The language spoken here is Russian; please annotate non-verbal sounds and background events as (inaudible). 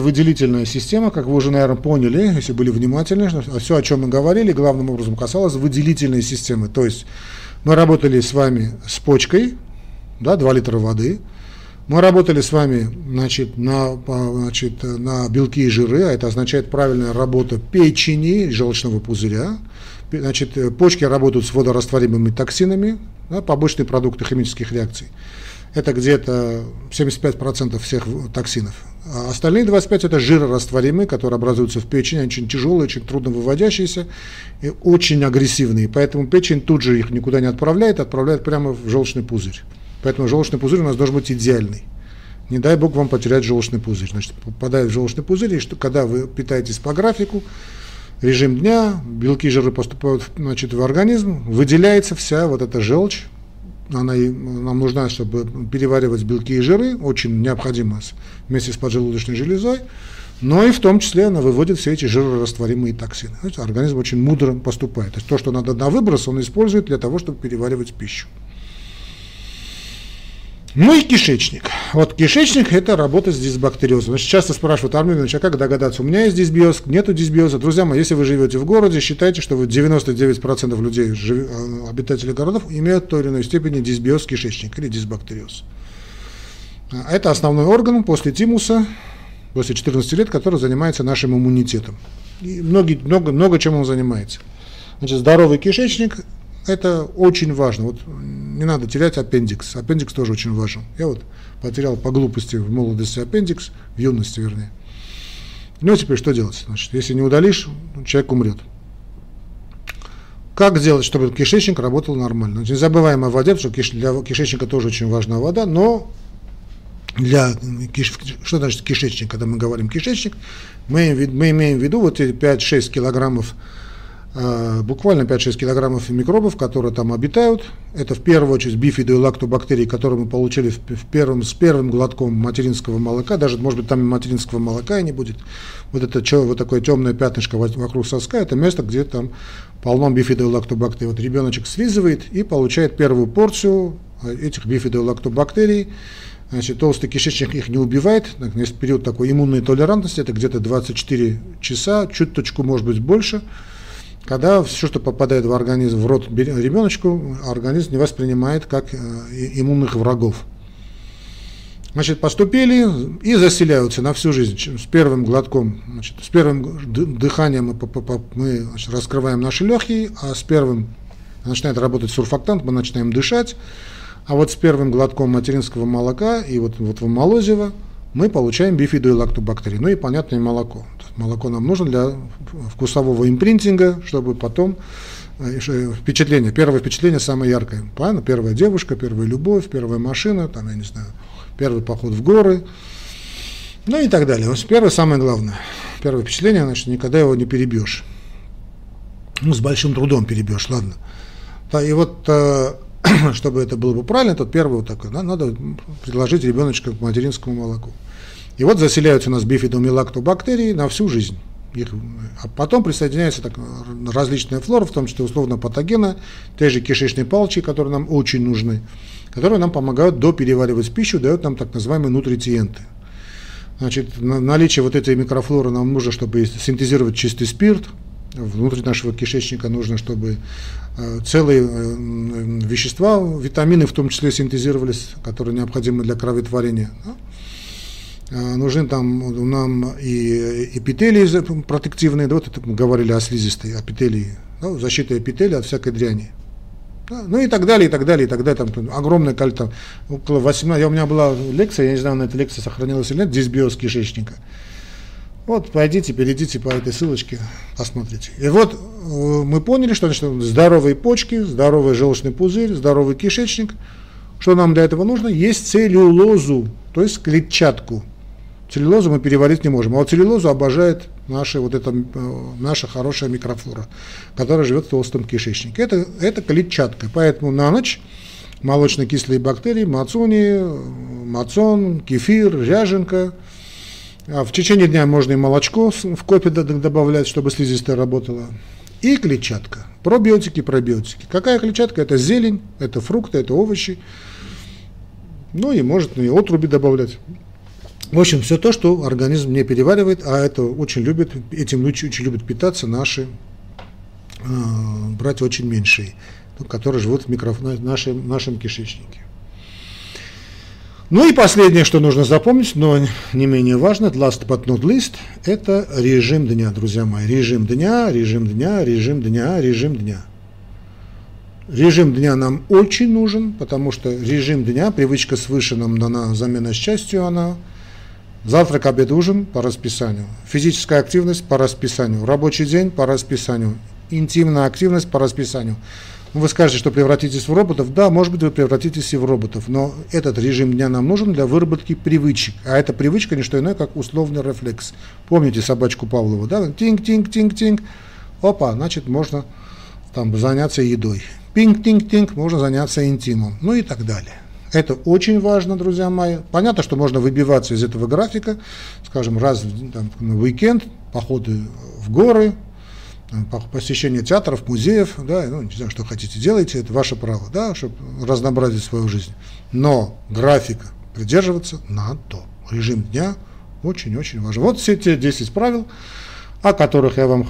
Выделительная система, как вы уже, наверное, поняли, если были внимательны, все, о чем мы говорили, главным образом касалось выделительной системы. То есть мы работали с вами с почкой, да, 2 литра воды, мы работали с вами значит, на, значит, на белки и жиры, а это означает правильная работа печени, желчного пузыря. Значит, почки работают с водорастворимыми токсинами, да, побочные продукты химических реакций. Это где-то 75% всех токсинов. А остальные 25 это жирорастворимые, которые образуются в печени, они очень тяжелые, очень трудно выводящиеся и очень агрессивные. Поэтому печень тут же их никуда не отправляет, отправляет прямо в желчный пузырь. Поэтому желчный пузырь у нас должен быть идеальный. Не дай бог вам потерять желчный пузырь. Значит, попадает в желчный пузырь, и что, когда вы питаетесь по графику, режим дня, белки, жиры поступают значит, в организм, выделяется вся вот эта желчь, она нам нужна, чтобы переваривать белки и жиры, очень необходимо вместе с поджелудочной железой, но и в том числе она выводит все эти жирорастворимые токсины. Знаете, организм очень мудро поступает. То есть то, что надо на выброс, он использует для того, чтобы переваривать пищу. Ну и кишечник. Вот кишечник – это работа с дисбактериозом. Значит, часто спрашивают, Армен а как догадаться, у меня есть дисбиоз, нету дисбиоза. Друзья мои, если вы живете в городе, считайте, что вы 99% людей, э, обитателей городов, имеют в той или иной степени дисбиоз кишечника или дисбактериоз. А это основной орган после тимуса, после 14 лет, который занимается нашим иммунитетом. И многие, много, много чем он занимается. Значит, здоровый кишечник это очень важно. Вот не надо терять аппендикс. Аппендикс тоже очень важен. Я вот потерял по глупости в молодости аппендикс, в юности вернее. Ну, теперь что делать? Значит, если не удалишь, человек умрет. Как сделать, чтобы кишечник работал нормально? Не забываем о воде, потому что для кишечника тоже очень важна вода, но для что значит кишечник, когда мы говорим кишечник, мы, мы имеем в виду вот эти 5-6 килограммов буквально 5-6 килограммов микробов, которые там обитают. Это в первую очередь бифиды и лактобактерии, которые мы получили в, первом, с первым глотком материнского молока. Даже, может быть, там материнского молока и не будет. Вот это вот такое темное пятнышко вокруг соска, это место, где там полно бифиды и лактобактерий. Вот ребеночек слизывает и получает первую порцию э, этих бифиды и лактобактерий. Значит, толстый кишечник их не убивает. Есть период такой иммунной толерантности, это где-то 24 часа, чуточку, может быть, больше когда все, что попадает в организм, в рот ребеночку, организм не воспринимает как э, иммунных врагов. Значит, поступили и заселяются на всю жизнь. С первым глотком, значит, с первым дыханием мы, мы значит, раскрываем наши легкие, а с первым начинает работать сурфактант, мы начинаем дышать. А вот с первым глотком материнского молока и вот, вот в молозиво мы получаем бифиду и лактобактерии. Ну и понятное молоко. Молоко нам нужно для вкусового импринтинга, чтобы потом э, впечатление, первое впечатление самое яркое. Правильно? Первая девушка, первая любовь, первая машина, там, я не знаю, первый поход в горы, ну и так далее. Первое самое главное. Первое впечатление, значит, никогда его не перебьешь. Ну, с большим трудом перебьешь, ладно. Да, и вот э, (clears throat) чтобы это было бы правильно, то первое вот такое, да, надо предложить ребеночка к материнскому молоку. И вот заселяются у нас бифидум и лактобактерии на всю жизнь. Их, а потом присоединяются так, различные флоры, в том числе условно патогены, те же кишечные палочки, которые нам очень нужны, которые нам помогают допереваривать пищу, дают нам так называемые нутрициенты. Значит, наличие вот этой микрофлоры нам нужно, чтобы синтезировать чистый спирт, внутри нашего кишечника нужно, чтобы э, целые э, вещества, витамины в том числе синтезировались, которые необходимы для кроветворения. Э, нужны там нам и эпителии протективные, да, вот это мы говорили о слизистой, эпителии, да, защита эпителия от всякой дряни. Ну и так далее, и так далее, и так далее. Там огромное количество, около 18, я, у меня была лекция, я не знаю, на этой лекции сохранилась или нет, дисбиоз кишечника. Вот, пойдите, перейдите по этой ссылочке, посмотрите. И вот э, мы поняли, что значит, здоровые почки, здоровый желчный пузырь, здоровый кишечник. Что нам для этого нужно? Есть целлюлозу, то есть клетчатку. Целлюлозу мы переварить не можем, а вот целлюлозу обожает наша, вот эта, э, наша хорошая микрофлора, которая живет в толстом кишечнике. Это, это клетчатка, поэтому на ночь молочно-кислые бактерии, мацони, мацон, кефир, ряженка. А в течение дня можно и молочко в кофе добавлять, чтобы слизистая работала. И клетчатка. Пробиотики, пробиотики. Какая клетчатка? Это зелень, это фрукты, это овощи. Ну и может и отруби добавлять. В общем, все то, что организм не переваривает, а это очень любит, этим очень, любят питаться наши э, братья очень меньшие, которые живут в микро, нашем, нашем кишечнике. Ну и последнее, что нужно запомнить, но не менее важно, last but not least, это режим дня, друзья мои. Режим дня, режим дня, режим дня, режим дня. Режим дня нам очень нужен, потому что режим дня, привычка свыше нам дана замена счастью, она завтрак, обед, ужин по расписанию, физическая активность по расписанию, рабочий день по расписанию, интимная активность по расписанию. Вы скажете, что превратитесь в роботов. Да, может быть, вы превратитесь и в роботов, но этот режим дня нам нужен для выработки привычек. А эта привычка не что иное, как условный рефлекс. Помните собачку Павлова, да? Тинг-тинг-тинг-тинг. Опа, значит, можно там заняться едой. Пинг-тинг-тинг, можно заняться интимом. Ну и так далее. Это очень важно, друзья мои. Понятно, что можно выбиваться из этого графика, скажем, раз там, на уикенд, походы в горы, посещение театров, музеев, да, ну, не знаю, что хотите, делайте, это ваше право, да, чтобы разнообразить свою жизнь. Но графика придерживаться надо. Режим дня очень-очень важен. Вот все те 10 правил, о которых я вам